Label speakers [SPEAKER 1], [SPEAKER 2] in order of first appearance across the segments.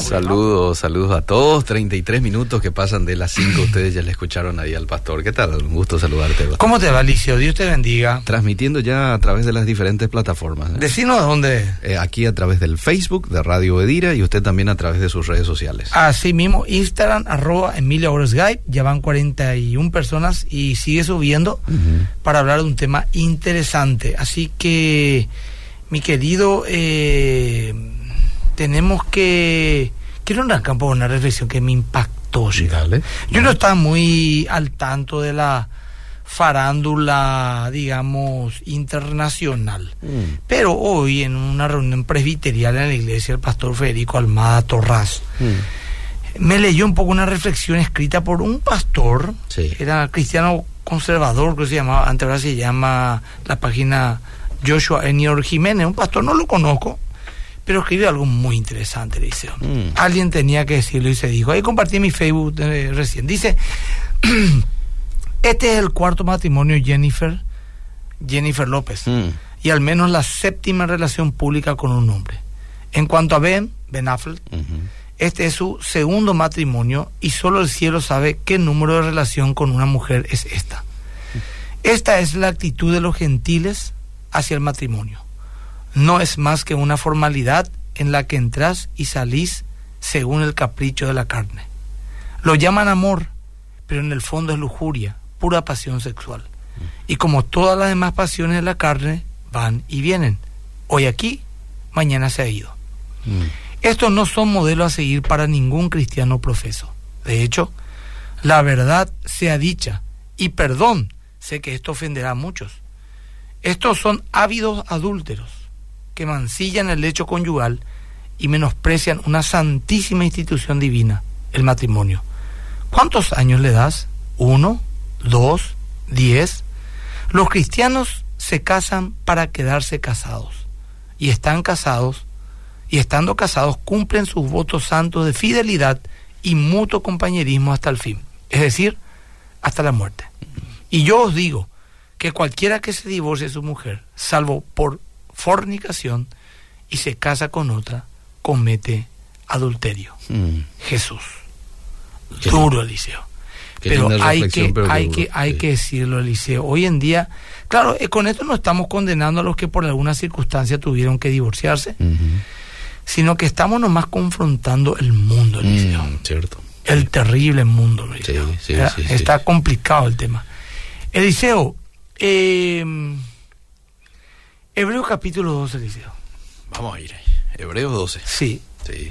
[SPEAKER 1] estamos.
[SPEAKER 2] Saludos, saludos a todos. 33 minutos que pasan de las 5. Ustedes ya le escucharon ahí al pastor. ¿Qué tal? Un gusto saludarte.
[SPEAKER 1] ¿Cómo te va, Alicio? Dios te bendiga.
[SPEAKER 2] Transmitiendo ya a través de las diferentes plataformas.
[SPEAKER 1] ¿eh? Decinos dónde.
[SPEAKER 2] Eh, aquí a través del Facebook de Radio Edira y usted también a través de sus redes sociales.
[SPEAKER 1] Así mismo, Instagram, arroba Emilia Skype. Ya van 41 personas y sigue subiendo para hablar de un tema interesante. Así que, mi querido. Eh, tenemos que... Quiero arrancar por una reflexión que me impactó. Yo no estaba muy al tanto de la farándula, digamos, internacional. Mm. Pero hoy en una reunión presbiterial en la iglesia, el pastor Federico Almada Torraz mm. me leyó un poco una reflexión escrita por un pastor, era cristiano conservador, que se llamaba, antes ahora se llama la página Joshua Enior Jiménez, un pastor, no lo conozco, pero escribió algo muy interesante, dice. Mm. Alguien tenía que decirlo y se dijo. Ahí compartí mi Facebook eh, recién. Dice, este es el cuarto matrimonio de Jennifer, Jennifer López, mm. y al menos la séptima relación pública con un hombre. En cuanto a Ben, Ben Affleck, este es su segundo matrimonio y solo el cielo sabe qué número de relación con una mujer es esta. Esta es la actitud de los gentiles hacia el matrimonio no es más que una formalidad en la que entras y salís según el capricho de la carne. Lo llaman amor, pero en el fondo es lujuria, pura pasión sexual. Y como todas las demás pasiones de la carne, van y vienen. Hoy aquí, mañana se ha ido. Mm. Estos no son modelos a seguir para ningún cristiano profeso. De hecho, la verdad sea dicha, y perdón, sé que esto ofenderá a muchos. Estos son ávidos adúlteros que mancillan el lecho conyugal y menosprecian una santísima institución divina, el matrimonio. ¿Cuántos años le das? ¿Uno? ¿Dos? ¿Diez? Los cristianos se casan para quedarse casados y están casados y estando casados cumplen sus votos santos de fidelidad y mutuo compañerismo hasta el fin, es decir, hasta la muerte. Y yo os digo que cualquiera que se divorcie de su mujer, salvo por fornicación y se casa con otra, comete adulterio. Mm. Jesús. Duro, Eliseo. pero hay que, hay que, hay que decirlo, Eliseo. Hoy en día, claro, eh, con esto no estamos condenando a los que por alguna circunstancia tuvieron que divorciarse, sino que estamos nomás confrontando el mundo, Eliseo.
[SPEAKER 2] Mm, cierto.
[SPEAKER 1] El terrible mundo, Eliseo. Está complicado el tema. Eliseo, eh, Hebreos capítulo 12, Eliseo.
[SPEAKER 2] Vamos a ir ahí. Hebreos 12.
[SPEAKER 1] Sí.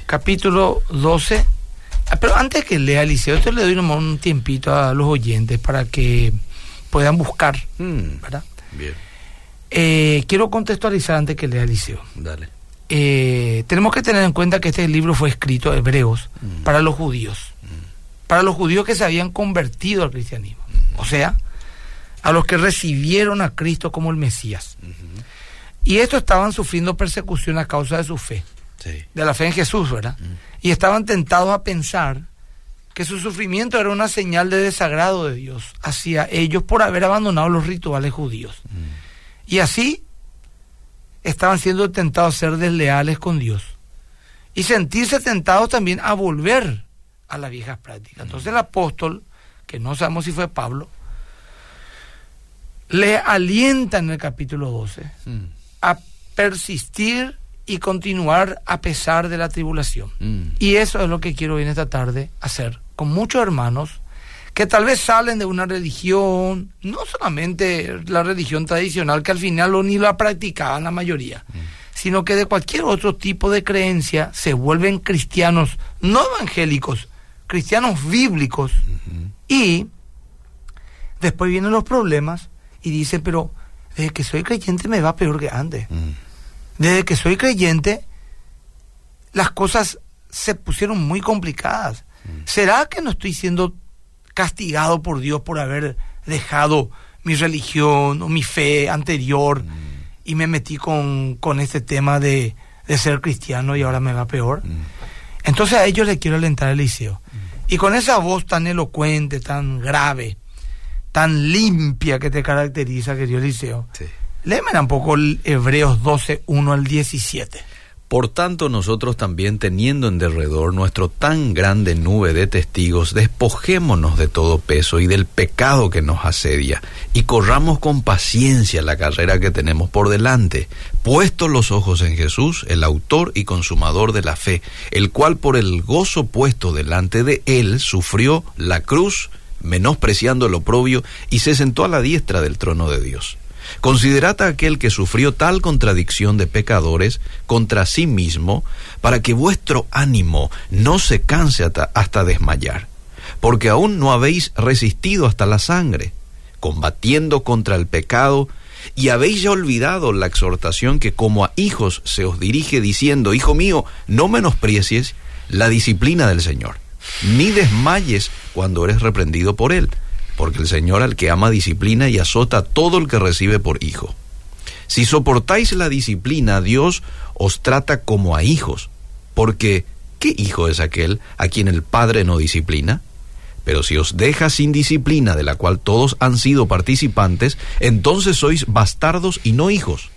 [SPEAKER 1] Capítulo 12. Ah, pero antes que lea Eliseo, esto le doy un tiempito a los oyentes para que puedan buscar. Mm, ¿Verdad?
[SPEAKER 2] Bien.
[SPEAKER 1] Eh, quiero contextualizar antes que lea Eliseo.
[SPEAKER 2] Dale.
[SPEAKER 1] Eh, tenemos que tener en cuenta que este libro fue escrito Hebreos mm. para los judíos. Mm. Para los judíos que se habían convertido al cristianismo. O sea, a los que recibieron a Cristo como el Mesías. Y estos estaban sufriendo persecución a causa de su fe, de la fe en Jesús, ¿verdad? Mm. Y estaban tentados a pensar que su sufrimiento era una señal de desagrado de Dios hacia ellos por haber abandonado los rituales judíos. Mm. Y así estaban siendo tentados a ser desleales con Dios. Y sentirse tentados también a volver a las viejas prácticas. Mm. Entonces el apóstol, que no sabemos si fue Pablo, le alienta en el capítulo 12 a persistir y continuar a pesar de la tribulación. Mm. Y eso es lo que quiero en esta tarde hacer con muchos hermanos que tal vez salen de una religión, no solamente la religión tradicional, que al final lo, ni la practicaban la mayoría, mm. sino que de cualquier otro tipo de creencia se vuelven cristianos no evangélicos, cristianos bíblicos, y después vienen los problemas y dicen, pero desde que soy creyente me va peor que antes. Mm. Desde que soy creyente, las cosas se pusieron muy complicadas. Mm. ¿Será que no estoy siendo castigado por Dios por haber dejado mi religión o mi fe anterior mm. y me metí con, con este tema de, de, ser cristiano y ahora me va peor? Entonces a ellos les quiero alentar el liceo. Y con esa voz tan elocuente, tan grave, tan limpia que te caracteriza, querido Eliseo. Sí. Léeme un poco el Hebreos 12, 1 al 17.
[SPEAKER 2] Por tanto, nosotros también, teniendo en derredor nuestro tan grande nube de testigos, despojémonos de todo peso y del pecado que nos asedia, y corramos con paciencia la carrera que tenemos por delante, puestos los ojos en Jesús, el autor y consumador de la fe, el cual por el gozo puesto delante de él sufrió la cruz, menospreciando el oprobio, y se sentó a la diestra del trono de Dios. Considerad a aquel que sufrió tal contradicción de pecadores contra sí mismo, para que vuestro ánimo no se canse hasta, desmayar, porque aún no habéis resistido hasta la sangre, combatiendo contra el pecado, y habéis ya olvidado la exhortación que como a hijos se os dirige diciendo, Hijo mío, no menosprecies la disciplina del Señor, ni desmayes cuando eres reprendido por él porque el Señor al que ama disciplina y azota todo el que recibe por hijo. Si soportáis la disciplina, Dios os trata como a hijos, porque ¿qué hijo es aquel a quien el Padre no disciplina? Pero si os deja sin disciplina de la cual todos han sido participantes, entonces sois bastardos y no hijos.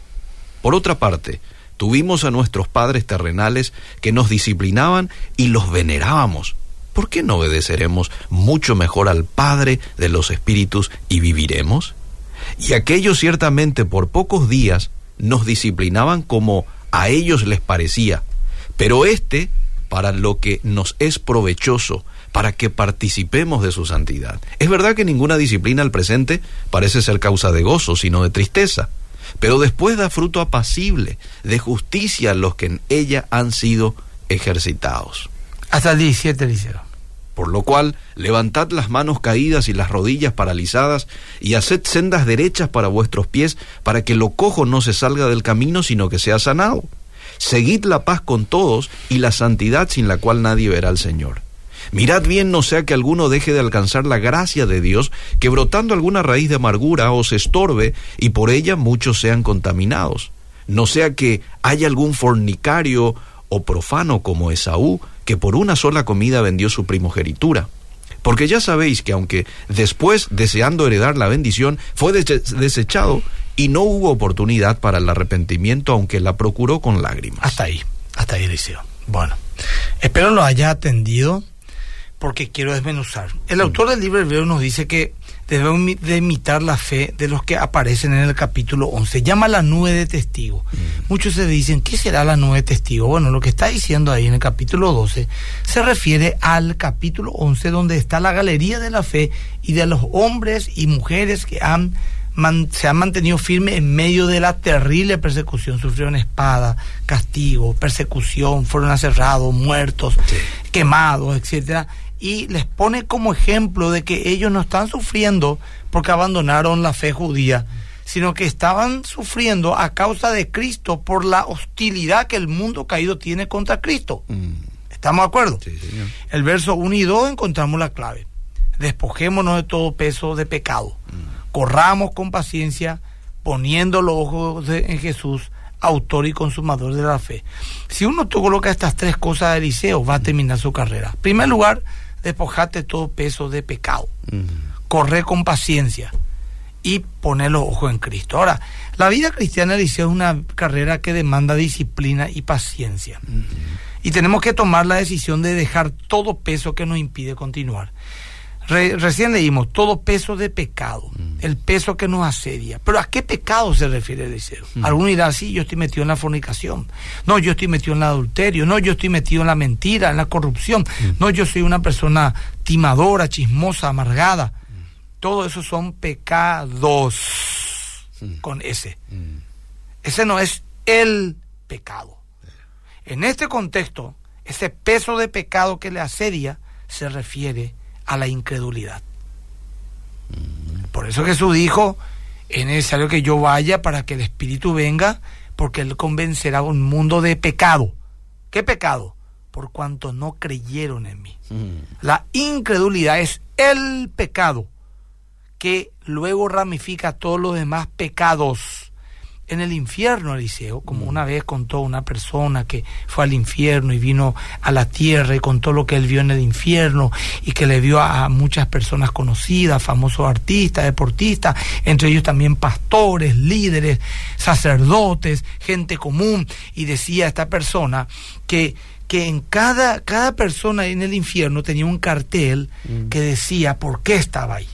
[SPEAKER 2] Por otra parte, tuvimos a nuestros padres terrenales que nos disciplinaban y los venerábamos. ¿Por qué no obedeceremos mucho mejor al Padre de los Espíritus y viviremos? Y aquellos ciertamente por pocos días nos disciplinaban como a ellos les parecía, pero este para lo que nos es provechoso, para que participemos de su santidad. Es verdad que ninguna disciplina al presente parece ser causa de gozo, sino de tristeza, pero después da fruto apacible, de justicia a los que en ella han sido ejercitados.
[SPEAKER 1] Hasta el 17, Liceo.
[SPEAKER 2] Por lo cual, levantad las manos caídas y las rodillas paralizadas, y haced sendas derechas para vuestros pies, para que lo cojo no se salga del camino, sino que sea sanado. Seguid la paz con todos y la santidad sin la cual nadie verá al Señor. Mirad bien no sea que alguno deje de alcanzar la gracia de Dios, que brotando alguna raíz de amargura os estorbe y por ella muchos sean contaminados. No sea que haya algún fornicario o profano como Esaú, que por una sola comida vendió su primogenitura. Porque ya sabéis que aunque después, deseando heredar la bendición, fue desechado y no hubo oportunidad para el arrepentimiento, aunque la procuró con lágrimas.
[SPEAKER 1] Hasta ahí, hasta ahí, Eliseo. Bueno, espero lo haya atendido porque quiero desmenuzar. El autor del libro hebreo nos dice que debemos de imitar la fe de los que aparecen en el capítulo 11. Llama la nube de testigos. Mm. Muchos se dicen, ¿qué será la nube de testigos? Bueno, lo que está diciendo ahí en el capítulo 12 se refiere al capítulo 11 donde está la galería de la fe y de los hombres y mujeres que han se han mantenido firmes en medio de la terrible persecución. Sufrieron espada, castigo, persecución, fueron aserrados, muertos, quemados, etcétera y les pone como ejemplo de que ellos no están sufriendo porque abandonaron la fe judía, sino que estaban sufriendo a causa de Cristo por la hostilidad que el mundo caído tiene contra Cristo. Mm. ¿Estamos de acuerdo? El verso 1 y 2 encontramos la clave. Despojémonos de todo peso de pecado. Mm. Corramos con paciencia, poniendo los ojos en Jesús, autor y consumador de la fe. Si uno coloca estas tres cosas de Eliseo, va a terminar su carrera. En primer lugar, despojate todo peso de pecado. Corre con paciencia y poner los ojos en Cristo. Ahora, la vida cristiana es una carrera que demanda disciplina y paciencia. Y tenemos que tomar la decisión de dejar todo peso que nos impide continuar recién leímos todo peso de pecado, mm. el peso que nos asedia. Pero ¿a qué pecado se refiere Eliseo? Mm. Alguno dirá, sí, yo estoy metido en la fornicación. No, yo estoy metido en el adulterio. No, yo estoy metido en la mentira, en la corrupción. Mm. No, yo soy una persona timadora, chismosa, amargada. Todo eso son pecados con ese. Ese no es el pecado. En este contexto, ese peso de pecado que le asedia se refiere a la incredulidad. Por eso Jesús dijo, es necesario que yo vaya para que el Espíritu venga, porque Él convencerá a un mundo de pecado. ¿Qué pecado? Por cuanto no creyeron en mí. Mm. La incredulidad es el pecado que luego ramifica todos los demás pecados. En el infierno, Eliseo, como una vez contó una persona que fue al infierno y vino a la tierra y contó lo que él vio en el infierno y que le vio a muchas personas conocidas, famosos artistas, deportistas, entre ellos también pastores, líderes, sacerdotes, gente común, y decía esta persona que que en cada, cada persona en el infierno tenía un cartel mm. que decía por qué estaba ahí.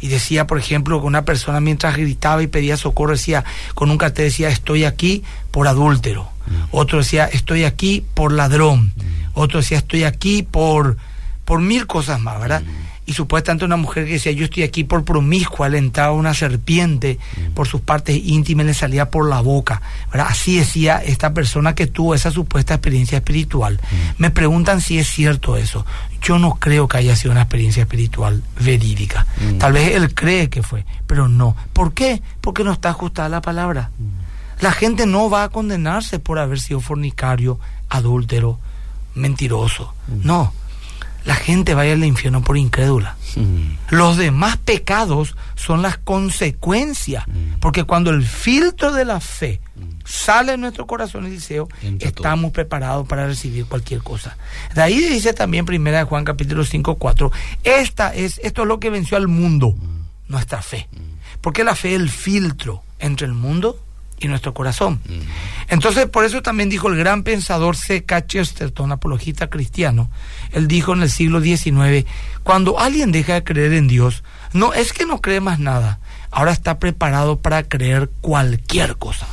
[SPEAKER 1] Y decía, por ejemplo, que una persona mientras gritaba y pedía socorro, decía, con un cartel decía, estoy aquí por adúltero. Otro decía, estoy aquí por ladrón. Otro decía, estoy aquí por, por mil cosas más, ¿verdad? Y supuestamente una mujer que decía yo estoy aquí por promiscua, le entraba una serpiente por sus partes íntimas le salía por la boca. Así decía esta persona que tuvo esa supuesta experiencia espiritual. Me preguntan si es cierto eso. Yo no creo que haya sido una experiencia espiritual verídica. Tal vez él cree que fue, pero no. ¿Por qué? Porque no está ajustada la palabra. La gente no va a condenarse por haber sido fornicario, adúltero, mentiroso. No la gente vaya al infierno por incrédula. Mm. Los demás pecados son las consecuencias, mm. porque cuando el filtro de la fe mm. sale en nuestro corazón, Eliseo, estamos preparados para recibir cualquier cosa. De ahí dice también primera de Juan capítulo 5, 4, esta es, esto es lo que venció al mundo, nuestra fe. Porque la fe es el filtro entre el mundo y nuestro corazón. Entonces, por eso también dijo el gran pensador C.K. Chesterton, apologista cristiano, él dijo en el siglo XIX, cuando alguien deja de creer en Dios, no es que no cree más nada, ahora está preparado para creer cualquier cosa.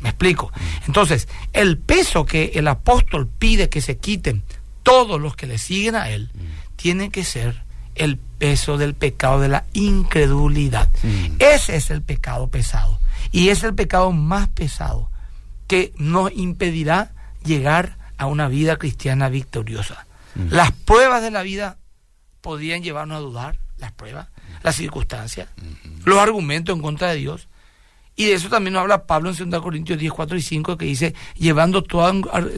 [SPEAKER 1] ¿Me explico? Entonces, el peso que el apóstol pide que se quiten todos los que le siguen a él, tiene que ser el peso del pecado de la incredulidad. Ese es el pecado pesado. Y es el pecado más pesado que nos impedirá llegar a una vida cristiana victoriosa. Mm. Las pruebas de la vida podrían llevarnos a dudar, las pruebas, las circunstancias, los argumentos en contra de Dios. Y de eso también nos habla Pablo en 2 Corintios 10, 4 y 5, que dice, llevando todo,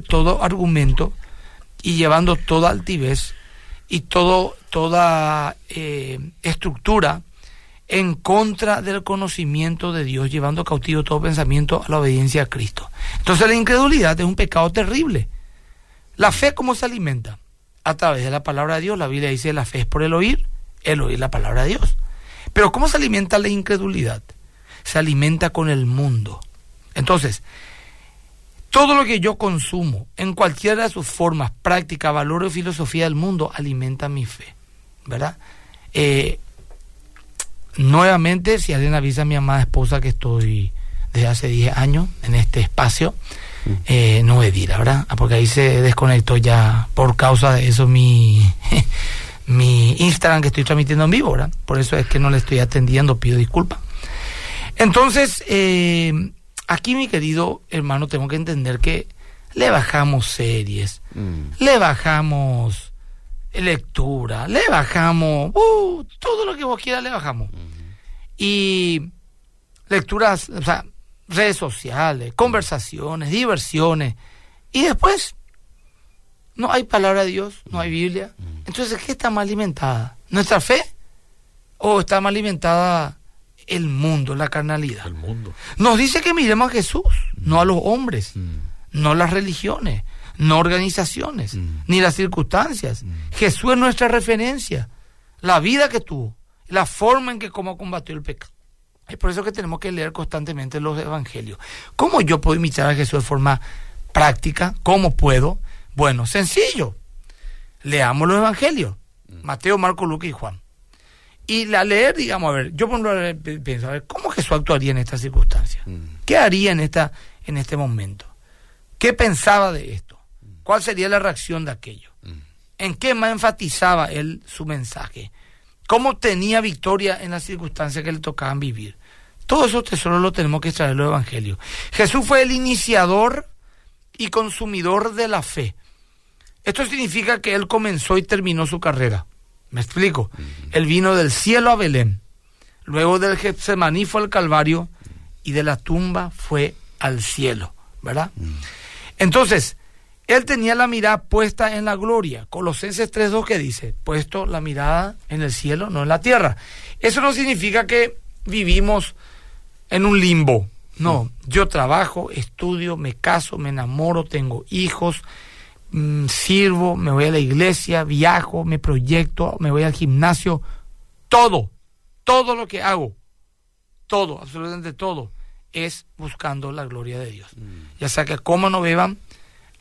[SPEAKER 1] todo argumento y llevando toda altivez y todo, toda eh, estructura en contra del conocimiento de Dios, llevando cautivo todo pensamiento a la obediencia a Cristo. Entonces la incredulidad es un pecado terrible. La fe, ¿cómo se alimenta? A través de la palabra de Dios. La Biblia dice, la fe es por el oír, el oír la palabra de Dios. Pero ¿cómo se alimenta la incredulidad? Se alimenta con el mundo. Entonces, todo lo que yo consumo, en cualquiera de sus formas, práctica, valor o filosofía del mundo, alimenta mi fe. ¿Verdad? Eh, nuevamente, si alguien avisa a mi amada esposa que estoy desde hace 10 años en este espacio, mm. eh, no la ¿verdad? Porque ahí se desconectó ya por causa de eso mi, mi Instagram que estoy transmitiendo en vivo, ¿verdad? Por eso es que no le estoy atendiendo, pido disculpas. Entonces, eh, aquí mi querido hermano, tengo que entender que le bajamos series, mm. le bajamos lectura, le bajamos, uh, todo lo que vos quieras le bajamos. Y lecturas, o sea, redes sociales, conversaciones, diversiones. Y después, no hay palabra de Dios, no hay Biblia. Entonces, ¿qué está más alimentada? ¿Nuestra fe? ¿O está más alimentada el mundo, la carnalidad?
[SPEAKER 2] El mundo.
[SPEAKER 1] Nos dice que miremos a Jesús, no a los hombres, no las religiones, no organizaciones, mm. ni las circunstancias. Mm. Jesús es nuestra referencia, la vida que tuvo, la forma en que cómo combatió el pecado. Es por eso que tenemos que leer constantemente los evangelios. ¿Cómo yo puedo imitar a Jesús de forma práctica? ¿Cómo puedo? Bueno, sencillo. Leamos los evangelios. Mm. Mateo, Marco, Lucas y Juan. Y la leer, digamos, a ver, yo pienso, a ver, ¿cómo Jesús actuaría en esta circunstancia? ¿Qué haría en, esta, en este momento? ¿Qué pensaba de esto? ¿Cuál sería la reacción de aquello? Mm. ¿En qué más enfatizaba él su mensaje? ¿Cómo tenía victoria en las circunstancias que le tocaban vivir? Todos esos tesoros los tenemos que extraer en los evangelios. Jesús fue el iniciador y consumidor de la fe. Esto significa que él comenzó y terminó su carrera. ¿Me explico? Él vino del cielo a Belén. Luego del Getsemaní fue al Calvario y de la tumba fue al cielo, ¿verdad? Mm. Entonces, él tenía la mirada puesta en la gloria. Colosenses 3.2 que dice, puesto la mirada en el cielo, no en la tierra. Eso no significa que vivimos en un limbo, No, yo trabajo, estudio, me caso, me enamoro, tengo hijos, mm, sirvo, me voy a la iglesia, viajo, me proyecto, me voy al gimnasio, todo, todo lo que hago, todo, absolutamente todo, es buscando la gloria de Dios. Mm. Ya sea que como no beban,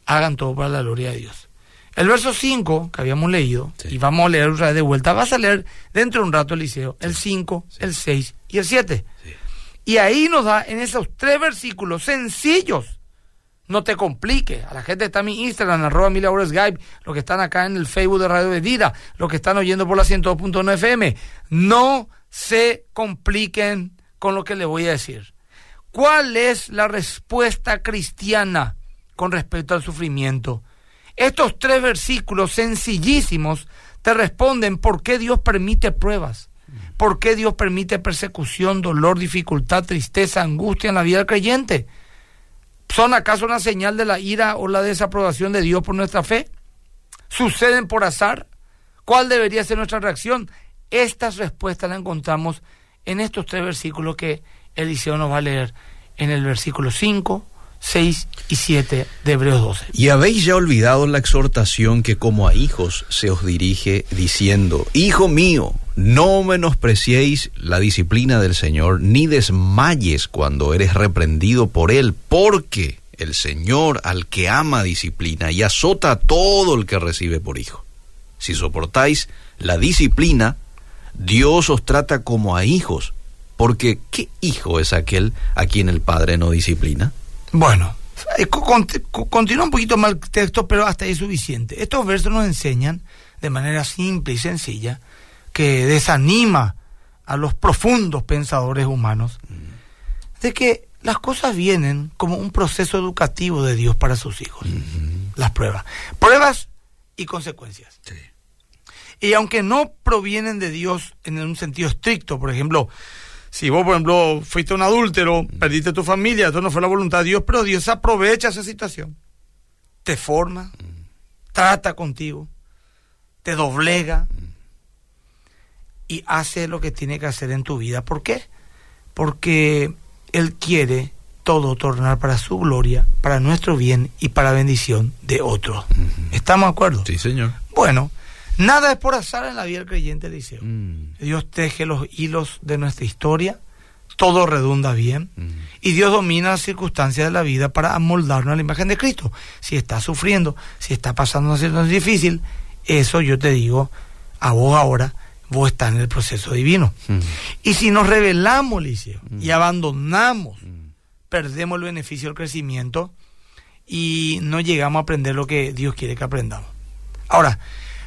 [SPEAKER 1] hagan todo para la gloria de Dios. El verso 5 que habíamos leído, y vamos a leer otra vez de vuelta, vas a leer dentro de un rato, Eliseo, el 5, el 6 y el 7. Y ahí nos da en esos tres versículos sencillos. No te complique. A la gente está en mi Instagram, arroba mil Skype, los que están acá en el Facebook de Radio Medida, los que están oyendo por la 102.1 FM, no se compliquen con lo que le voy a decir. ¿Cuál es la respuesta cristiana con respecto al sufrimiento? Estos tres versículos sencillísimos te responden por qué Dios permite pruebas, por qué Dios permite persecución, dolor, dificultad, tristeza, angustia en la vida del creyente. ¿Son acaso una señal de la ira o la desaprobación de Dios por nuestra fe? ¿Suceden por azar? ¿Cuál debería ser nuestra reacción? Estas respuestas las encontramos en estos tres versículos que Eliseo nos va a leer en el versículo 5, 6 y 7 de Hebreos 12.
[SPEAKER 2] Y habéis ya olvidado la exhortación que como a hijos se os dirige diciendo, Hijo mío, no menospreciéis la disciplina del Señor, ni desmayes cuando eres reprendido por Él, porque el Señor al que ama disciplina y azota a todo el que recibe por hijo. Si soportáis la disciplina, Dios os trata como a hijos, porque ¿qué hijo es aquel a quien el Padre no disciplina?
[SPEAKER 1] Bueno, eh, continúa un poquito el texto, pero hasta ahí es suficiente. Estos versos nos enseñan de manera simple y sencilla que desanima a los profundos pensadores humanos de que las cosas vienen como un proceso educativo de Dios para sus hijos. Las pruebas. Pruebas y consecuencias. Y aunque no provienen de Dios en un sentido estricto, por ejemplo, si vos, por ejemplo, fuiste un adúltero, perdiste tu familia, eso no fue la voluntad de Dios, pero Dios aprovecha esa situación. Te forma, trata contigo, te doblega y hace lo que tiene que hacer en tu vida. ¿Por qué? Porque Él quiere todo tornar para su gloria, para nuestro bien y para bendición de otros. ¿Estamos de acuerdo?
[SPEAKER 2] Sí, señor.
[SPEAKER 1] Bueno, Nada es por azar en la vida del creyente, dice. Mm. Dios teje los hilos de nuestra historia, todo redunda bien, mm. y Dios domina las circunstancias de la vida para amoldarnos a la imagen de Cristo. Si está sufriendo, si está pasando una situación difícil, eso yo te digo a vos ahora, vos estás en el proceso divino. Mm. Y si nos revelamos, Liceo, y abandonamos, perdemos el beneficio del crecimiento y no llegamos a aprender lo que Dios quiere que aprendamos. Ahora,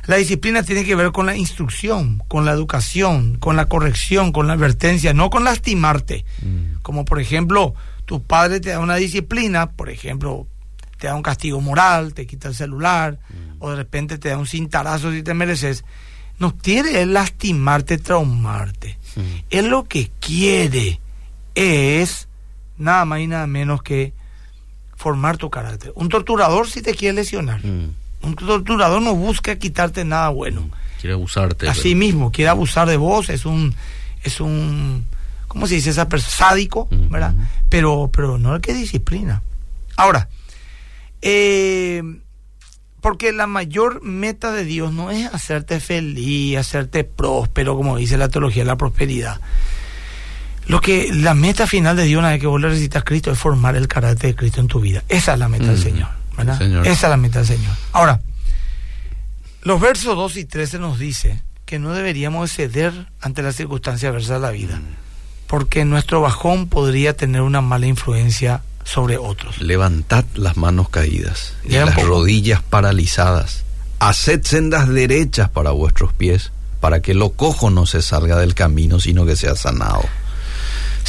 [SPEAKER 1] la disciplina tiene que ver con la instrucción, con la educación, con la corrección, con la advertencia, no con lastimarte. Mm. Como por ejemplo, tu padre te da una disciplina, por ejemplo, te da un castigo moral, te quita el celular, mm. o de repente te da un cintarazo si te mereces. No quiere lastimarte, traumarte. Mm. Él lo que quiere es nada más y nada menos que formar tu carácter. Un torturador si te quiere lesionar. Un torturador no busca quitarte nada bueno.
[SPEAKER 2] Quiere abusarte.
[SPEAKER 1] Así mismo, quiere abusar de vos, es un, es un, ¿cómo se dice esa persona? Sádico, ¿verdad? Pero, pero no el que disciplina. Ahora, eh, porque la mayor meta de Dios no es hacerte feliz, hacerte próspero, como dice la teología de la prosperidad. Lo que la meta final de Dios una vez que vos le recitas a Cristo es formar el carácter de Cristo en tu vida. Esa es la meta del Señor. Esa es la mitad del Señor. Ahora, los versos 2 y 13 nos dice que no deberíamos ceder ante las circunstancias adversas de la vida, mm. porque nuestro bajón podría tener una mala influencia sobre otros.
[SPEAKER 2] Levantad las manos caídas y las rodillas paralizadas. Haced sendas derechas para vuestros pies, para que lo cojo no se salga del camino, sino que sea sanado.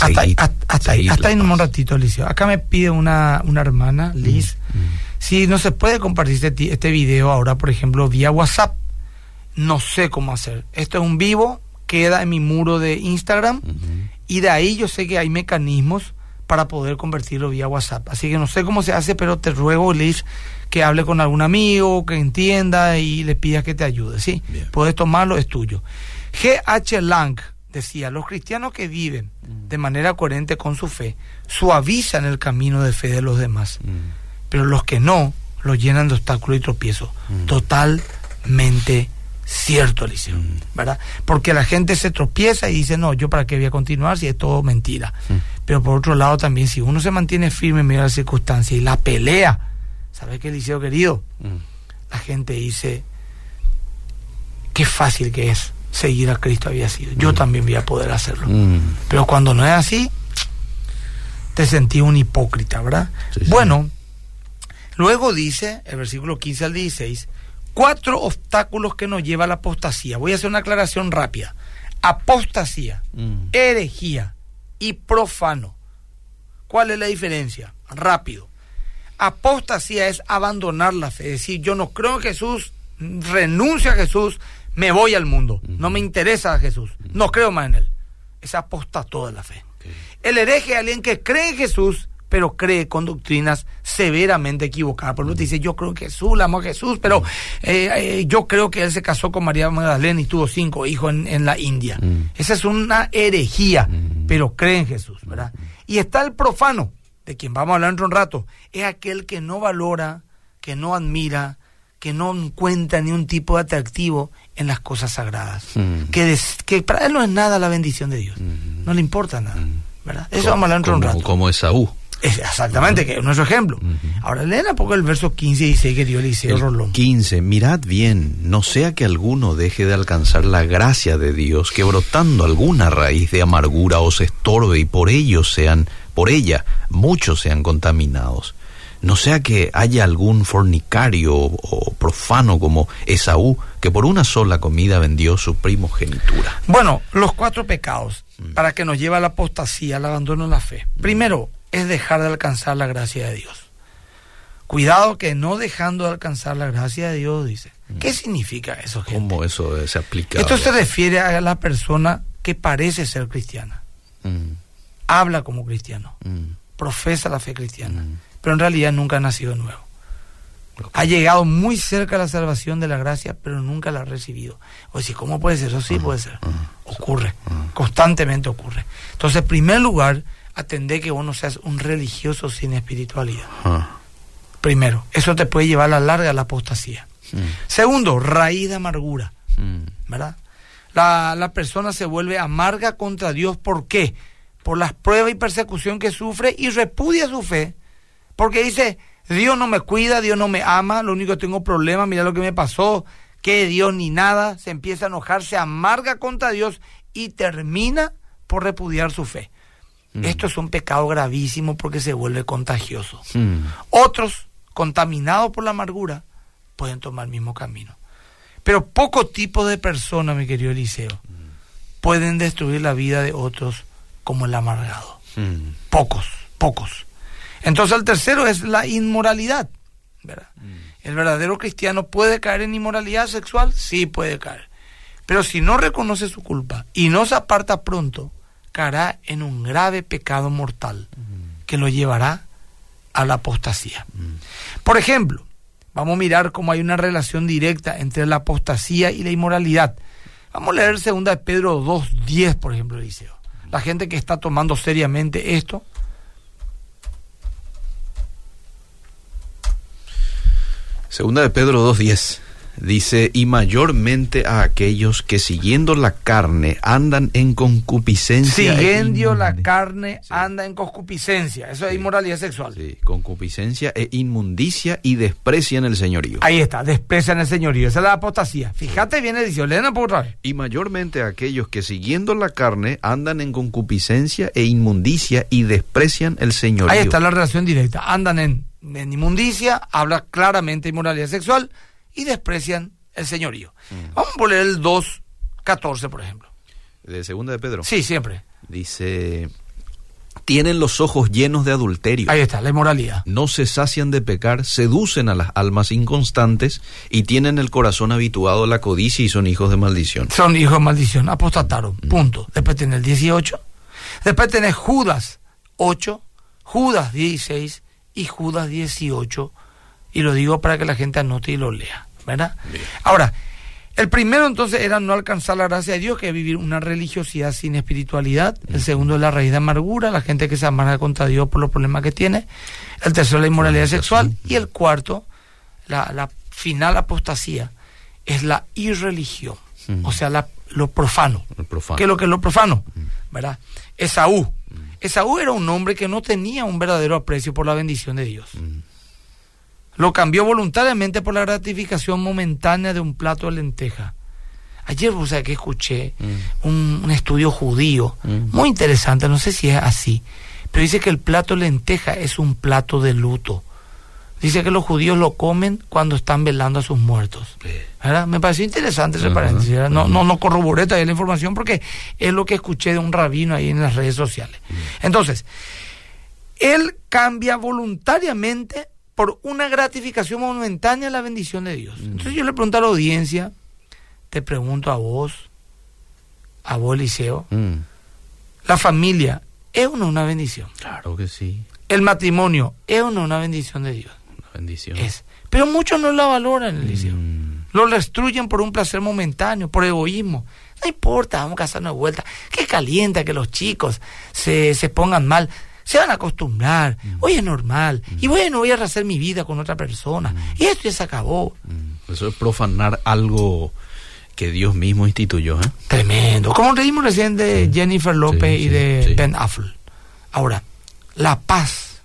[SPEAKER 1] hasta, ahí, hasta, ahí, hasta ahí un ratito, Alicia. Acá me pide una, una hermana, Liz. Mm, mm. Si no se puede compartir este, este, video ahora, por ejemplo, vía WhatsApp, no sé cómo hacer. Esto es un vivo, queda en mi muro de Instagram y de ahí yo sé que hay mecanismos para poder convertirlo vía WhatsApp. Así que no sé cómo se hace, pero te ruego, Liz, que hable con algún amigo, que entienda y le pidas que te ayude. ¿sí? Puedes tomarlo, es tuyo. GH Lang decía, los cristianos que viven de manera coherente con su fe suavizan el camino de fe de los demás, pero los que no, lo llenan de obstáculos y tropiezos. Totalmente cierto, Eliseo, ¿verdad? Porque la gente se tropieza y dice, no, yo para qué voy a continuar si es todo mentira. Pero por otro lado también, si uno se mantiene firme en medio de las circunstancias y la pelea, ¿sabes qué, Eliseo querido? La gente dice, qué fácil que es seguir a Cristo había sido. Yo también voy a poder hacerlo. Pero cuando no es así, te sentí un hipócrita, ¿verdad? Bueno, luego dice, el versículo 15 al 16, cuatro obstáculos que nos lleva a la apostasía. Voy a hacer una aclaración rápida. Apostasía, herejía y profano. ¿Cuál es la diferencia? Rápido. Apostasía es abandonar la fe, es decir, yo no creo en Jesús, renuncio a Jesús, me voy al mundo, no me interesa a Jesús, no creo más en él. Es apostató de la fe. El hereje es alguien que cree en Jesús, pero cree con doctrinas severamente equivocadas. Por lo tanto, dice, yo creo que Jesús, la amo a Jesús, pero eh, eh, yo creo que él se casó con María Magdalena y tuvo cinco hijos en, la India. Esa es una herejía, pero cree en Jesús, ¿verdad? Y está el profano, de quien vamos a hablar dentro de un rato, es aquel que no valora, que no admira, que no encuentra ni un tipo de atractivo en las cosas sagradas. que, que para él no es nada la bendición de Dios. No le importa nada. ¿verdad? Eso vamos a hablar dentro de un rato.
[SPEAKER 2] Como Esaú.
[SPEAKER 1] Exactamente, que es nuestro ejemplo. Ahora leen un poco el verso 15 y 16 que dio Eliseo Rolón.
[SPEAKER 2] 15, mirad bien, no sea que alguno deje de alcanzar la gracia de Dios, que brotando alguna raíz de amargura os estorbe y por ello sean, por ella muchos sean contaminados. No sea que haya algún fornicario o profano como Esaú, que por una sola comida vendió su primogenitura.
[SPEAKER 1] Bueno, los cuatro pecados para que nos lleve a la apostasía, al abandono de la fe. Primero, es dejar de alcanzar la gracia de Dios. Cuidado que no dejando de alcanzar la gracia de Dios, dice. ¿Qué significa eso?
[SPEAKER 2] Gente? ¿Cómo eso se aplica?
[SPEAKER 1] Esto se refiere a la persona que parece ser cristiana. Habla como cristiano. Profesa la fe cristiana. Pero en realidad nunca ha nacido nuevo. Ha llegado muy cerca a la salvación de la gracia, pero nunca la ha recibido. O si ¿cómo puede ser? Eso sí puede ser. Ocurre. Constantemente ocurre. Entonces, en primer lugar, atender que vos no seas un religioso sin espiritualidad. Primero, eso te puede llevar a la larga a la apostasía. Segundo, raíz de amargura. ¿Verdad? La, la, persona se vuelve amarga contra Dios. ¿Por qué? Por las pruebas y persecución que sufre y repudia su fe. Porque dice, Dios no me cuida, Dios no me ama, lo único que tengo problema, mira lo que me pasó, que Dios ni nada, se empieza a enojar, se amarga contra Dios y termina por repudiar su fe. Mm. Esto es un pecado gravísimo porque se vuelve contagioso. Mm. Otros, contaminados por la amargura, pueden tomar el mismo camino. Pero pocos tipos de personas, mi querido Eliseo, mm. pueden destruir la vida de otros como el amargado. Pocos, pocos. Entonces el tercero es la inmoralidad. ¿verdad? ¿El verdadero cristiano puede caer en inmoralidad sexual? Sí puede caer. Pero si no reconoce su culpa y no se aparta pronto, caerá en un grave pecado mortal mm. que lo llevará a la apostasía. Por ejemplo, vamos a mirar cómo hay una relación directa entre la apostasía y la inmoralidad. Vamos a leer 2 de Pedro 2.10, por ejemplo, Eliseo. La gente que está tomando seriamente esto,
[SPEAKER 2] Segunda de Pedro 2.10 dice, y mayormente a aquellos que siguiendo la carne andan en concupiscencia.
[SPEAKER 1] E siguiendo la carne anda en concupiscencia. Eso es inmoralidad sexual.
[SPEAKER 2] Sí, concupiscencia e inmundicia y desprecian el señorío.
[SPEAKER 1] Ahí está, desprecian el señorío. Esa es la apostasía. Fíjate bien, edición, léela por otra vez.
[SPEAKER 2] Y mayormente a aquellos que siguiendo la carne andan en concupiscencia e inmundicia y desprecian el señorío.
[SPEAKER 1] Ahí está la relación directa. Andan en en inmundicia, habla claramente de inmoralidad sexual y desprecian el señorío. Mm. Vamos a poner el 2.14, por ejemplo.
[SPEAKER 2] ¿De segunda de Pedro?
[SPEAKER 1] Sí, siempre.
[SPEAKER 2] Dice, tienen los ojos llenos de adulterio.
[SPEAKER 1] Ahí está, la inmoralidad.
[SPEAKER 2] No se sacian de pecar, seducen a las almas inconstantes y tienen el corazón habituado a la codicia y son hijos de maldición.
[SPEAKER 1] Son hijos de maldición, apostataron, mm. punto. Después tiene el 18. Después tiene Judas 8, Judas 16 y Judas 18, y lo digo para que la gente anote y lo lea, ¿verdad? Ahora, El primero entonces era no alcanzar la gracia de Dios, que es vivir una religiosidad sin espiritualidad. El segundo es la raíz de amargura, la gente que se amarga contra Dios por los problemas que tiene. El tercero, la inmoralidad sexual. Y el cuarto, la, la final apostasía, es la irreligión. O sea, la, lo profano. ¿Qué es lo que es lo profano? ¿Verdad? Esaú. Esaú era un hombre que no tenía un verdadero aprecio por la bendición de Dios. Lo cambió voluntariamente por la gratificación momentánea de un plato de lenteja. Ayer, vos sabés que escuché un, estudio judío muy interesante, no sé si es así, pero dice que el plato de lenteja es un plato de luto. Dice que los judíos lo comen cuando están velando a sus muertos. Me pareció interesante ese paréntesis. No, no, no corroboré todavía la información porque es lo que escuché de un rabino ahí en las redes sociales. Entonces, él cambia voluntariamente por una gratificación momentánea la bendición de Dios. Entonces yo le pregunto a la audiencia, te pregunto a vos, a vos, Eliseo, la familia, ¿es o no una bendición?
[SPEAKER 2] Claro que sí.
[SPEAKER 1] El matrimonio, ¿es o no una bendición de Dios?
[SPEAKER 2] bendición.
[SPEAKER 1] Es. Pero muchos no la valoran, Eliseo. Mm. Lo destruyen por un placer momentáneo, por egoísmo. No importa, vamos a casarnos de vuelta. Qué calienta que los chicos se, se pongan mal. Se van a acostumbrar. Mm. Hoy es normal. Mm. Y bueno, voy a rehacer mi vida con otra persona. Y esto ya se acabó.
[SPEAKER 2] Eso es profanar algo que Dios mismo instituyó. ¿eh?
[SPEAKER 1] Tremendo. Como leímos recién de Jennifer López y de Ben Affleck. Ahora, la paz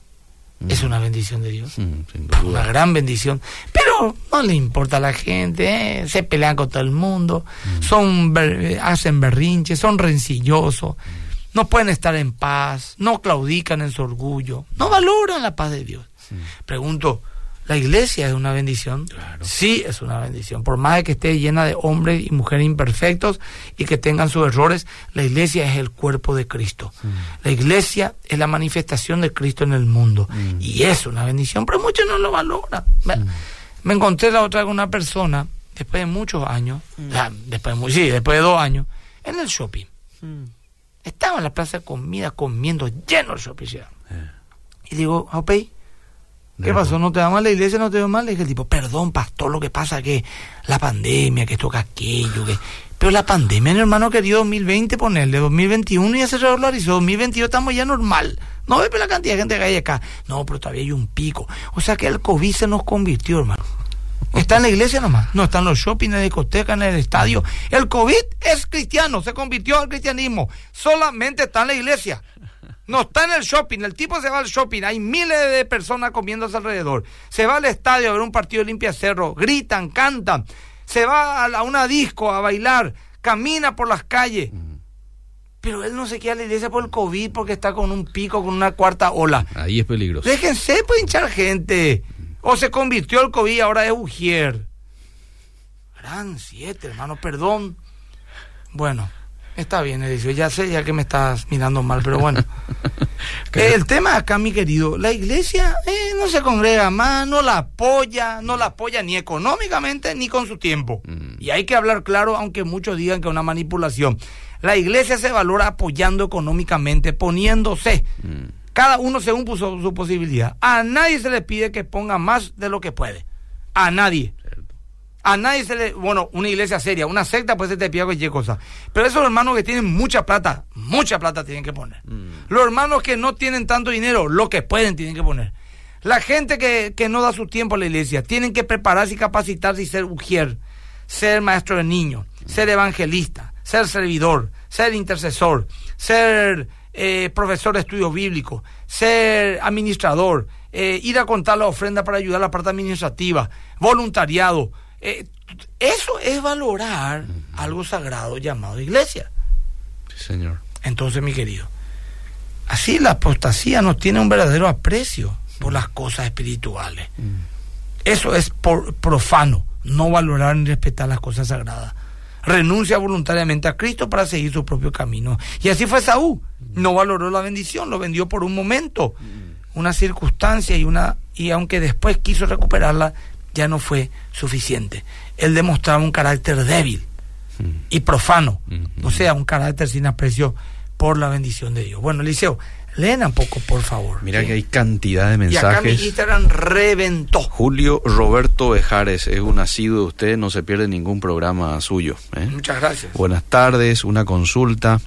[SPEAKER 1] es una bendición de Dios. Mm, una gran bendición. Pero no le importa a la gente, ¿eh? se pelean con todo el mundo, mm. son hacen berrinches, son rencillosos, no pueden estar en paz, no claudican en su orgullo, no valoran la paz de Dios. Pregunto, la iglesia es una bendición. Sí, es una bendición. Por más de que esté llena de hombres y mujeres imperfectos y que tengan sus errores, la iglesia es el cuerpo de Cristo. Mm. La iglesia es la manifestación de Cristo en el mundo. Mm. Y es una bendición, pero muchos no lo valoran. Me, mm. encontré la otra con una persona, después de muchos años, después de, sí, después de dos años, en el shopping. Estaba en la plaza de comida comiendo lleno el shopping. Eh. Y digo, ok, ¿Qué pasó? ¿No te va mal la iglesia? ¿No te va mal? Le dije el tipo, perdón, pastor, lo que pasa es que la pandemia, que toca aquello, que... Pero la pandemia, mi hermano querido, 2020 ponerle, 2021 ya se regularizó, 2022 estamos ya normal. No ve la cantidad de gente que hay acá. No, pero todavía hay un pico. O sea que el COVID se nos convirtió, hermano. Está en la iglesia nomás, no está en los shopping, en la discoteca, en el estadio. El COVID es cristiano, se convirtió al cristianismo. Solamente está en la iglesia. No está en el shopping, el tipo se va al shopping, hay miles de personas comiéndose alrededor. Se va al estadio a ver un partido de limpia cerro, gritan, cantan. Se va a, una disco a bailar, camina por las calles. Pero él no se queda a la iglesia por el COVID porque está con un pico, con una cuarta ola.
[SPEAKER 2] Ahí es peligroso.
[SPEAKER 1] Déjense puede hinchar gente. O se convirtió el COVID, ahora es Ujier. Gran siete, hermano, perdón. Bueno. Está bien, Edicio, ya sé, ya que me estás mirando mal, pero bueno. el tema acá, mi querido, la iglesia eh, no se congrega más, no la apoya, no la apoya ni económicamente ni con su tiempo. Mm. Y hay que hablar claro, aunque muchos digan que es una manipulación. La iglesia se valora apoyando económicamente, poniéndose. Mm. Cada uno según puso su posibilidad. A nadie se le pide que ponga más de lo que puede. A nadie. A nadie se le. Bueno, una iglesia seria, una secta, pues se te pide cualquier cosa. Pero esos hermanos que tienen mucha plata, mucha plata tienen que poner. Mm. Los hermanos que no tienen tanto dinero, lo que pueden tienen que poner. La gente que, que no da su tiempo a la iglesia, tienen que prepararse y capacitarse y ser ujier, ser maestro de niños, ser evangelista, ser servidor, ser intercesor, ser eh, profesor de estudio bíblico, ser administrador, eh, ir a contar la ofrenda para ayudar a la parte administrativa, voluntariado eh, eso es valorar algo sagrado llamado iglesia.
[SPEAKER 2] Sí, señor.
[SPEAKER 1] Entonces, mi querido, así la apostasía no tiene un verdadero aprecio por las cosas espirituales. Mm. Eso es por, profano, no valorar ni respetar las cosas sagradas. Renuncia voluntariamente a Cristo para seguir su propio camino. Y así fue Saúl. No valoró la bendición, lo vendió por un momento, mm. una circunstancia y una y aunque después quiso recuperarla, ya no fue suficiente. Él demostraba un carácter débil y profano, o sea, un carácter sin aprecio por la bendición de Dios. Bueno, Eliseo, Leen un poco, por favor.
[SPEAKER 2] Mira que hay cantidad de mensajes. Y acá mi
[SPEAKER 1] Instagram reventó.
[SPEAKER 2] Julio Roberto Bejares es un nacido de usted, no se pierde ningún programa suyo. ¿eh?
[SPEAKER 1] Muchas gracias.
[SPEAKER 2] Buenas tardes, una consulta.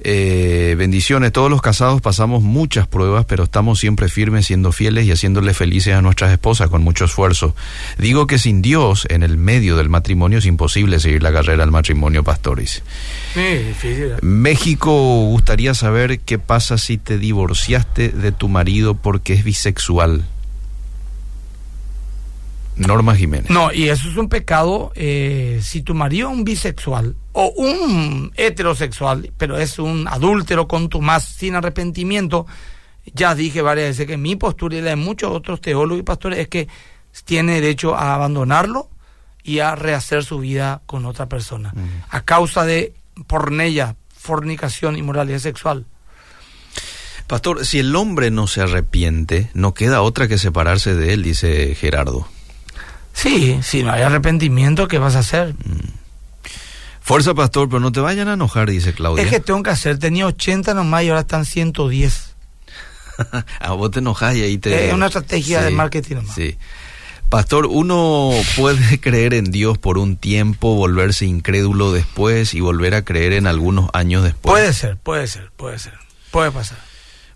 [SPEAKER 2] Eh, bendiciones, todos los casados pasamos muchas pruebas, pero estamos siempre firmes, siendo fieles y haciéndole felices a nuestras esposas con mucho esfuerzo. Digo que sin Dios en el medio del matrimonio es imposible seguir la carrera del matrimonio, pastores.
[SPEAKER 1] difícil.
[SPEAKER 2] México gustaría saber qué pasa si te divorciaste de tu marido porque es bisexual. Norma Jiménez.
[SPEAKER 1] No, y eso es un pecado eh, si tu marido es un bisexual o un heterosexual, pero es un adúltero con tu más sin arrepentimiento. Ya dije varias veces que mi postura y la de muchos otros teólogos y pastores es que tiene derecho a abandonarlo y a rehacer su vida con otra persona, a causa de pornella, fornicación y moralidad sexual.
[SPEAKER 2] Pastor, si el hombre no se arrepiente, no queda otra que separarse de él, dice Gerardo.
[SPEAKER 1] Sí, si no hay arrepentimiento, ¿qué vas a hacer? Mm.
[SPEAKER 2] Fuerza, pastor, pero no te vayan a enojar, dice Claudia.
[SPEAKER 1] Es que tengo que hacer, tenía 80 nomás y ahora están 110.
[SPEAKER 2] a vos te enojas y ahí te...
[SPEAKER 1] Es una estrategia de marketing nomás.
[SPEAKER 2] Sí. Pastor, uno puede creer en Dios por un tiempo, volverse incrédulo después y volver a creer en algunos años después.
[SPEAKER 1] Puede ser, puede ser, puede ser. Puede pasar.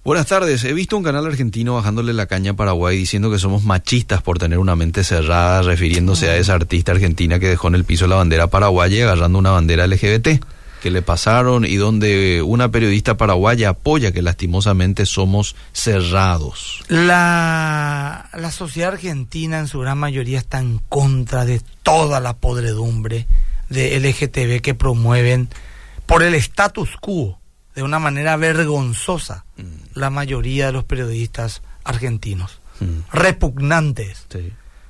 [SPEAKER 2] Buenas tardes. He visto un canal argentino bajándole la caña a Paraguay diciendo que somos machistas por tener una mente cerrada, refiriéndose a esa artista argentina que dejó en el piso la bandera paraguaya y agarrando una bandera LGBT que le pasaron y donde una periodista paraguaya apoya que lastimosamente somos cerrados.
[SPEAKER 1] La, la sociedad argentina en su gran mayoría está en contra de toda la podredumbre de LGTB que promueven por el status quo de una manera vergonzosa mm. la mayoría de los periodistas argentinos, mm. repugnantes.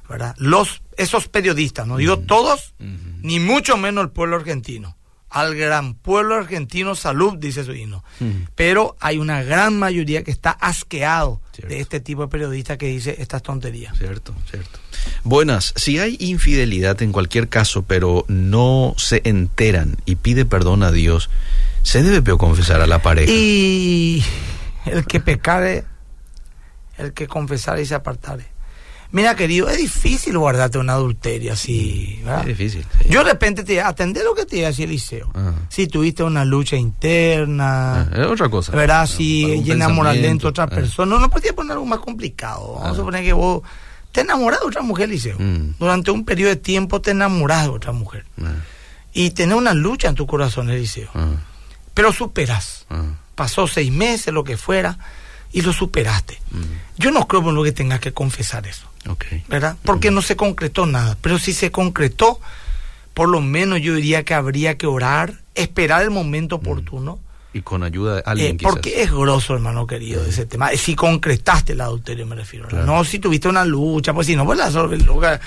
[SPEAKER 1] ¿verdad? Los, esos periodistas, no digo mm. todos, ni mucho menos el pueblo argentino. Al gran pueblo argentino, salud, dice su himno. Pero hay una gran mayoría que está asqueado de este tipo de periodistas que dice estas tonterías.
[SPEAKER 2] Cierto, cierto. Buenas, si hay infidelidad en cualquier caso, pero no se enteran y pide perdón a Dios, se debe peor confesar a la pareja.
[SPEAKER 1] Y el que pecare, el que confesare y se apartare. Mira, querido, es difícil guardarte un adulterio así. ¿verdad?
[SPEAKER 2] Es difícil.
[SPEAKER 1] Yo de repente te atendé lo que te decía Eliseo. Ah. Si tuviste una lucha interna.
[SPEAKER 2] Ah, es otra cosa.
[SPEAKER 1] ¿Verdad? si llena moral dentro otra ah. persona. No, no podía poner algo más complicado. Vamos a suponer que vos te enamoras de otra mujer, Eliseo. Mm. Durante un periodo de tiempo te enamoras de otra mujer. Y tenés una lucha en tu corazón, Eliseo pero superas. Ah. Pasó seis meses, lo que fuera, y lo superaste. Mm. Yo no creo en lo que tengas que confesar eso. ¿Verdad? Porque mm. no se concretó nada. Pero si se concretó, por lo menos yo diría que habría que orar, esperar el momento mm. oportuno
[SPEAKER 2] y con ayuda de alguien.
[SPEAKER 1] Eh, porque es grosso, hermano querido, ese tema. Si concretaste el adulterio, me refiero. No si tuviste una lucha, pues si no, pues la loca.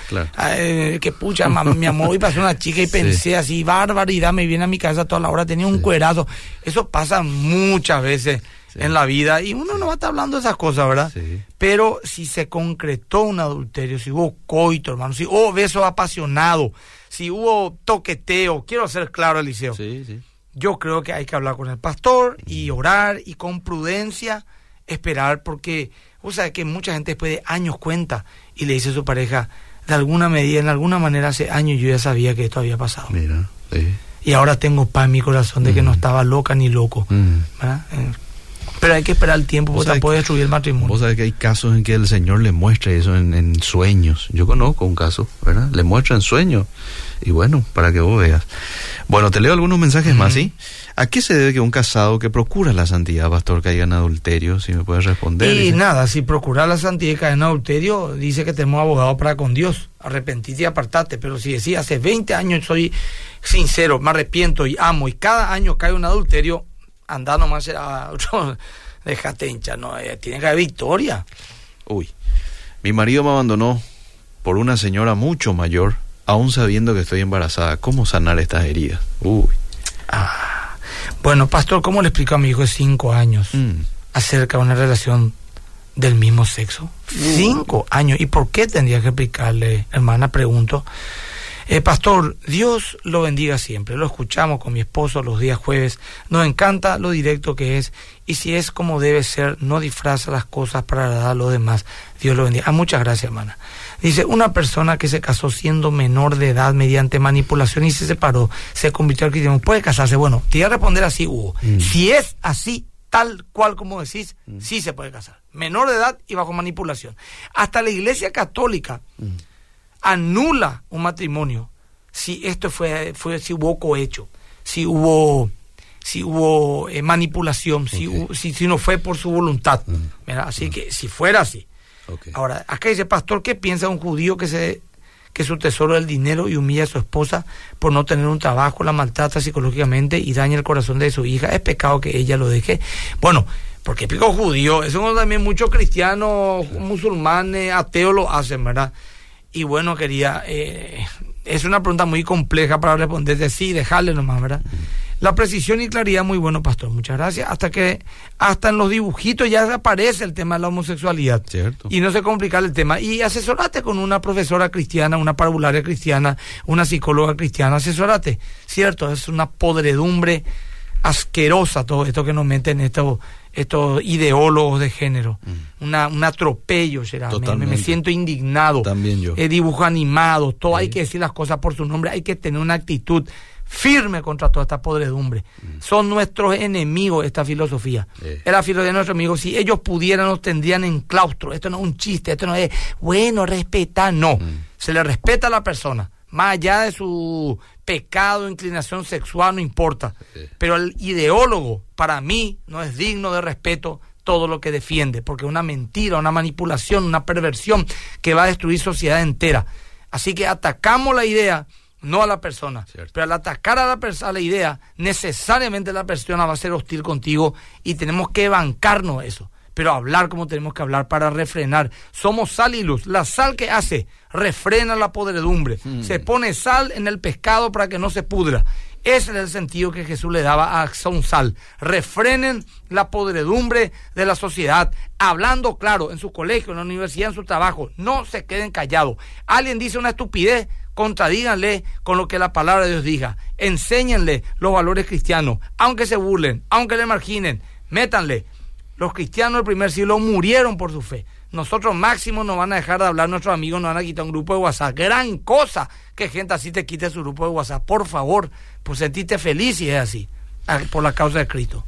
[SPEAKER 1] Eh, que pucha, mi amor, y pasó una chica y pensé así, barbaridad, me viene a mi casa toda la hora, tenía un cuerazo. Eso pasa muchas veces en la vida y uno no va a estar hablando de esas cosas, ¿verdad? Pero si se concretó un adulterio, si hubo coito, hermano, si hubo beso apasionado, si hubo toqueteo, quiero ser claro, Eliseo.
[SPEAKER 2] Sí, sí
[SPEAKER 1] yo creo que hay que hablar con el pastor y orar y con prudencia esperar porque o sea que mucha gente después de años cuenta y le dice a su pareja de alguna medida, en alguna manera hace años yo ya sabía que esto había pasado.
[SPEAKER 2] Mira,
[SPEAKER 1] Y ahora tengo paz en mi corazón de que no mm. estaba loca ni loco. Mm. Eh, pero hay que esperar el tiempo porque puede destruir el matrimonio.
[SPEAKER 2] Vos sabés que hay casos en que el Señor le muestra eso en, sueños. Yo conozco un caso, ¿verdad? Le muestra en sueños. Y bueno, para que vos veas. Bueno, te leo algunos mensajes más, ¿sí? ¿A qué se debe que un casado que procura la santidad, pastor, caiga en adulterio? Si me puedes responder.
[SPEAKER 1] Y nada, si procura la santidad y cae en adulterio, dice que tenemos abogado para con Dios. Arrepentite y apartate. Pero si decía, hace 20 años soy sincero, me arrepiento y amo, y cada año cae un adulterio, anda nomás a otro. Déjate hincha, no, eh, tiene que haber victoria.
[SPEAKER 2] Uy, mi marido me abandonó por una señora mucho mayor aún sabiendo que estoy embarazada, ¿cómo sanar estas heridas? Uy.
[SPEAKER 1] Ah. Bueno, pastor, ¿cómo le explico a mi hijo de cinco años mm. acerca de una relación del mismo sexo? Cinco años. ¿Y por qué tendría que explicarle, hermana? Pregunto. Eh, pastor, Dios lo bendiga siempre. Lo escuchamos con mi esposo los días jueves. Nos encanta lo directo que es. Y si es como debe ser, no disfraza las cosas para agradar a los demás. Dios lo bendiga. Ah, muchas gracias, hermana. Dice, una persona que se casó siendo menor de edad mediante manipulación y se separó, se convirtió al cristianismo, ¿puede casarse? Bueno, te voy a responder así, Hugo. Mm. Si es así, tal cual como decís, mm. sí se puede casar. Menor de edad y bajo manipulación. Hasta la iglesia católica... Mm anula un matrimonio si esto fue, fue si hubo cohecho, si hubo si hubo eh, manipulación, si, si, no fue por su voluntad. Así que si fuera así. Ahora, acá dice, pastor, ¿qué piensa un judío que se que su tesoro es el dinero y humilla a su esposa por no tener un trabajo, la maltrata psicológicamente y daña el corazón de su hija? ¿Es pecado que ella lo deje? Bueno, porque pico judío, eso también muchos cristianos, musulmanes, ateos lo hacen, ¿verdad? Y bueno, quería, eh, es una pregunta muy compleja para responder de sí, dejarle nomás, ¿verdad? La precisión y claridad, muy bueno, pastor, muchas gracias. Hasta que, hasta en los dibujitos ya aparece el tema de la homosexualidad.
[SPEAKER 2] Cierto.
[SPEAKER 1] Y no se complica el tema. Y asesorate con una profesora cristiana, una parvularia cristiana, una psicóloga cristiana, asesorate. Cierto, es una podredumbre asquerosa todo esto que nos meten estos, estos ideólogos de género. Mm. Una, un atropello, será. Me, siento indignado.
[SPEAKER 2] También yo.
[SPEAKER 1] Eh, dibujo animado, todo hay que decir las cosas por su nombre, hay que tener una actitud firme contra toda esta podredumbre. Mm. Son nuestros enemigos esta filosofía. Es la filosofía de nuestros amigos. Si ellos pudieran, nos tendrían en claustro. Esto no es un chiste, esto no es, bueno, respeta, no. Mm. Se le respeta a la persona más allá de su pecado, inclinación sexual, no importa. Pero el ideólogo, para mí, no es digno de respeto todo lo que defiende, porque es una mentira, una manipulación, una perversión que va a destruir sociedad entera. Así que atacamos la idea, no a la persona. Pero al atacar a la, a la idea, necesariamente la persona va a ser hostil contigo y tenemos que bancarnos eso pero hablar como tenemos que hablar para refrenar. Somos sal y luz. La sal que hace refrena la podredumbre. Hmm. Se pone sal en el pescado para que no se pudra. Ese es el sentido que Jesús le daba a un sal. Refrenen la podredumbre de la sociedad, hablando claro en su colegio, en la universidad, en su trabajo. No se queden callados. Alguien dice una estupidez, contradíganle con lo que la palabra de Dios diga. Enséñenle los valores cristianos, aunque se burlen, aunque le marginen, métanle los cristianos del primer siglo murieron por su fe. Nosotros máximo nos van a dejar de hablar, nuestros amigos nos van a quitar un grupo de WhatsApp. Gran cosa que gente así te quite su grupo de WhatsApp. Por favor, pues sentiste feliz si es así, por la causa de Cristo.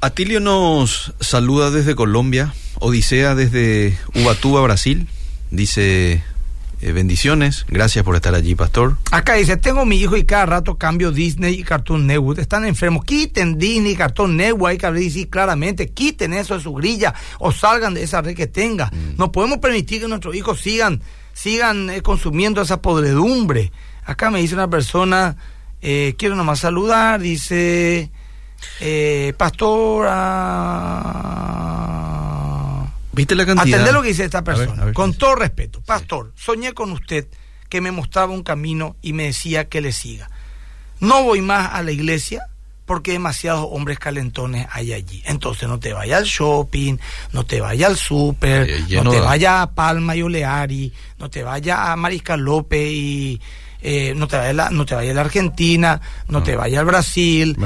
[SPEAKER 2] Atilio nos saluda desde Colombia, Odisea desde Ubatuba, Brasil. Dice, eh, bendiciones, gracias por estar allí, pastor.
[SPEAKER 1] Acá dice, tengo mi hijo y cada rato cambio Disney y Cartoon Network. Están enfermos, quiten Disney y Cartoon Network, hay que decir claramente, quiten eso de su grilla o salgan de esa red que tenga. Mm. No podemos permitir que nuestros hijos sigan, sigan eh, consumiendo esa podredumbre. Acá me dice una persona, eh, quiero nomás saludar, dice, pastora
[SPEAKER 2] ¿Viste la cantidad?
[SPEAKER 1] Atender lo que dice esta persona. con todo respeto. Pastor, soñé con usted que me mostraba un camino y me decía que le siga. No voy más a la iglesia porque demasiados hombres calentones hay allí. Entonces no te vayas al shopping, no te vayas al súper, no te vayas a Palma y Oleari, no te vayas a Mariscal López y eh, no te vayas no te vayas a la Argentina, no, te vayas al Brasil,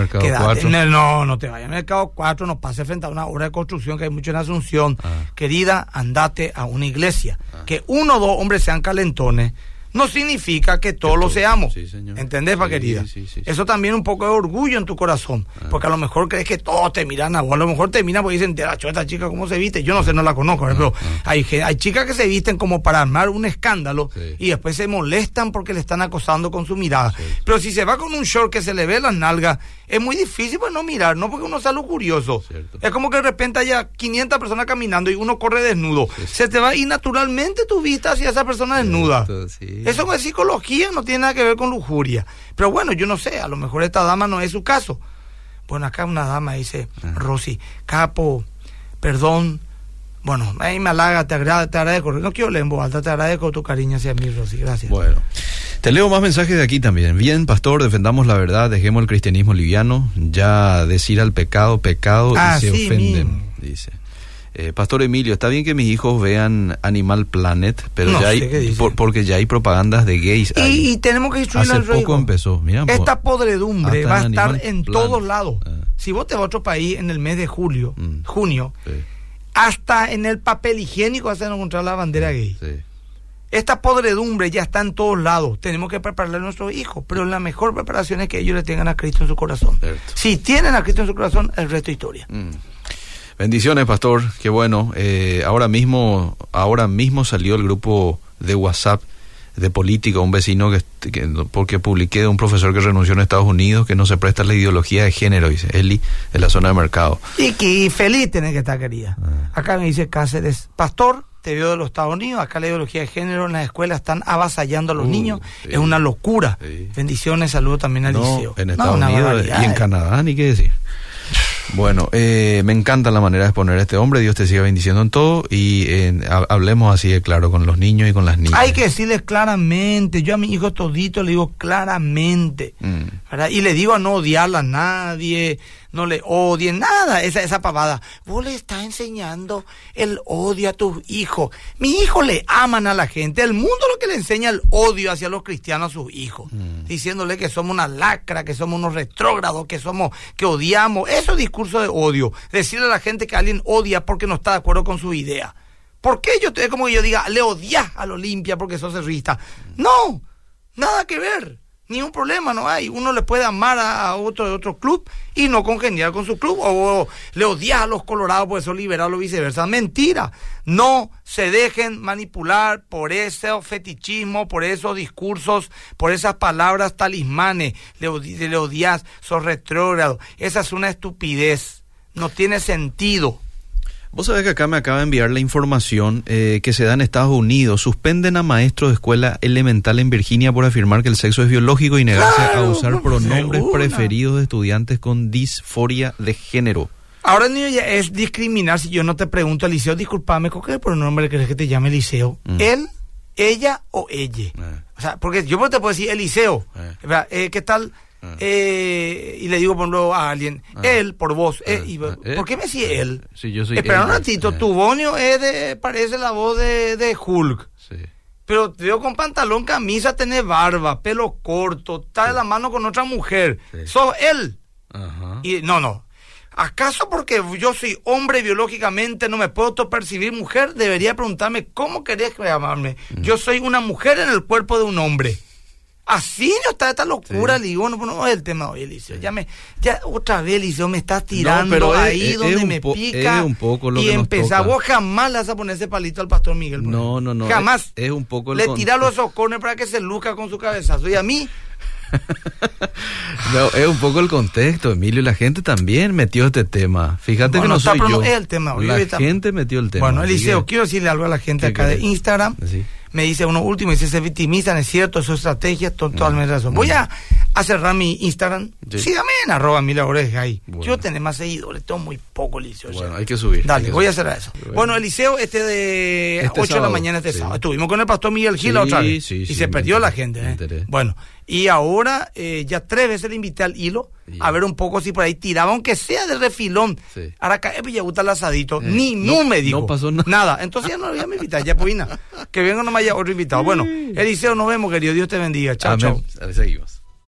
[SPEAKER 1] el, no, no te vayas al Mercado 4, no pases frente a una obra de construcción que hay mucho en Asunción. Ah. Querida, andate a una iglesia. Ah. Que uno o dos hombres sean calentones no significa que todos lo seamos. Sí, ¿Entendés, pa' querida? Eso también un poco de orgullo en tu corazón. Ah. Porque a lo mejor crees que todos te miran a vos. A lo mejor te miran porque dicen, esta chica cómo se viste. Yo no sé, no la conozco. Ah, pero ah. hay, hay chicas que se visten como para armar un escándalo y después se molestan porque le están acosando con su mirada. Pero si se va con un short que se le ve las nalgas, es muy difícil pues no mirar, no porque uno sea curioso. Es como que de repente haya 500 personas caminando y uno corre desnudo. Se te va y naturalmente tu vista hacia esa persona desnuda. Eso es psicología, no tiene nada que ver con lujuria. Pero bueno, yo no sé, a lo mejor esta dama no es su caso. Bueno, acá una dama dice, ah. Rosy, capo, perdón. Bueno, ahí me halaga, te, agrada, te agradezco. No quiero leer en voz alta, te agradezco tu cariño hacia mí, Rosy. Gracias.
[SPEAKER 2] Bueno, te leo más mensajes de aquí también. Bien, pastor, defendamos la verdad, dejemos el cristianismo liviano. Ya decir al pecado, pecado, y se ofenden, dice. Eh, Pastor Emilio, está bien que mis hijos vean Animal Planet, pero ya hay, porque ya hay propagandas de gays.
[SPEAKER 1] Y, tenemos que
[SPEAKER 2] instruir Hace poco empezó.
[SPEAKER 1] Esta podredumbre va a estar en todos lados. Ah. Si vos te vas a otro país en el mes de julio, mm. junio, hasta en el papel higiénico vas a encontrar la bandera gay. Esta podredumbre ya está en todos lados. Tenemos que prepararle a nuestros hijos, pero la mejor preparación es que ellos le tengan a Cristo en su corazón. Si tienen a Cristo en su corazón, el resto es historia. Mm.
[SPEAKER 2] Bendiciones, pastor. Qué bueno. Eh, ahora mismo, ahora mismo salió el grupo de WhatsApp de política, un vecino que, porque publiqué de un profesor que renunció en Estados Unidos que no se presta la ideología de género, dice Eli, de la zona de mercado.
[SPEAKER 1] Y que feliz tiene que estar querida. Ah. Acá me dice Cáceres, pastor, te veo de los Estados Unidos, acá la ideología de género en las escuelas están avasallando a los uh, niños, es una locura. Bendiciones, saludos también al liceo.
[SPEAKER 2] En Estados Unidos y en Canadá, ni qué decir. Bueno, eh, me encanta la manera de exponer a este hombre. Dios te siga bendiciendo en todo y eh, hablemos así de claro con los niños y con las niñas.
[SPEAKER 1] Hay que decirles claramente. Yo a mi hijo todito le digo claramente. Mm. Y le digo a no odiarla a nadie no le odien, nada, esa, esa pavada. Vos le estás enseñando el odio a tus hijos. Mis hijos le aman a la gente. El mundo lo que le enseña el odio hacia los cristianos a sus hijos. Mm. Diciéndole que somos una lacra, que somos unos retrógrados, que somos, que odiamos. Eso es discurso de odio. Decirle a la gente que alguien odia porque no está de acuerdo con su idea. ¿Por qué yo, es como que yo diga, le odias al Olimpia porque sos cerrista? No, nada que ver. Ni un problema no hay. Uno le puede amar a otro de otro club y no congeniar con su club. O, le odia a los colorados porque son liberados o viceversa. Mentira. No se dejen manipular por ese fetichismo, por esos discursos, por esas palabras talismanes. Le, le odias, sos retrógrado. Esa es una estupidez. No tiene sentido.
[SPEAKER 2] Vos sabés que acá me acaba de enviar la información eh, que se da en Estados Unidos. Suspenden a maestros de escuela elemental en Virginia por afirmar que el sexo es biológico y negarse a usar pronombres preferidos de estudiantes con disforia de género.
[SPEAKER 1] Ahora niño ya es discriminar si yo no te pregunto Eliseo, discúlpame, ¿con qué pronombre crees que te llame Eliseo? Mm. ¿Él, ella o ella? Eh. O sea, porque yo te puedo decir Eliseo. Eh. eh ¿Qué tal? Eh, y le digo por luego a alguien, ah. él, por vos, eh, ah. eh, ¿por qué me decís él?
[SPEAKER 2] Sí, yo soy
[SPEAKER 1] Espera un ratito, tu bonio es de, parece la voz de, de Hulk. Sí. Pero te veo con pantalón, camisa, tenés barba, pelo corto, está de la mano con otra mujer. Sos él. Ajá. Y no, no. ¿Acaso porque yo soy hombre biológicamente no me puedo percibir mujer? Debería preguntarme, ¿cómo querés llamarme? Mm. Yo soy una mujer en el cuerpo de un hombre. Así no está esta locura, digo, no, no es el tema hoy, Eliseo. Ya me, ya otra vez, Eliseo, me estás tirando ahí donde me pica.
[SPEAKER 2] un poco lo
[SPEAKER 1] y empezar, vos jamás le vas a poner ese palito al pastor Miguel.
[SPEAKER 2] No, no, no.
[SPEAKER 1] Jamás.
[SPEAKER 2] Es, un poco
[SPEAKER 1] Le tira los socornes para que se luzca con su cabezazo. Y a mí.
[SPEAKER 2] no, es un poco el contexto, Emilio. La gente también metió este tema. Fíjate que no soy yo.
[SPEAKER 1] Es el tema.
[SPEAKER 2] La gente metió el tema.
[SPEAKER 1] Bueno, Eliseo, quiero decirle algo a la gente acá de Instagram. Sí me dice uno último, dice, se victimizan, es cierto, su estrategia, totalmente mm. razón. Voy a, a, cerrar mi Instagram. Sígame en arroba mil ahí. Yo tengo más seguidores, tengo muy poco, Eliseo.
[SPEAKER 2] Bueno, hay que subir.
[SPEAKER 1] Dale, voy a cerrar eso. Bueno, Eliseo, este de 8 este de la mañana este sábado. Estuvimos con el pastor Miguel Gil otra vez. y se perdió la gente. ¿eh? Bueno, y ahora eh, ya tres veces le invité al hilo a ver un poco si por ahí tiraba, aunque sea de refilón. Sí. Ahora cae gusta el asadito. Ni no, me dijo.
[SPEAKER 2] No pasó nada.
[SPEAKER 1] Nada. Entonces ya no había me invitar, ya pues Que venga nomás ya otro invitado. Bueno, Eliseo, nos vemos, querido. Dios te bendiga. Chao, chao.
[SPEAKER 2] Seguimos.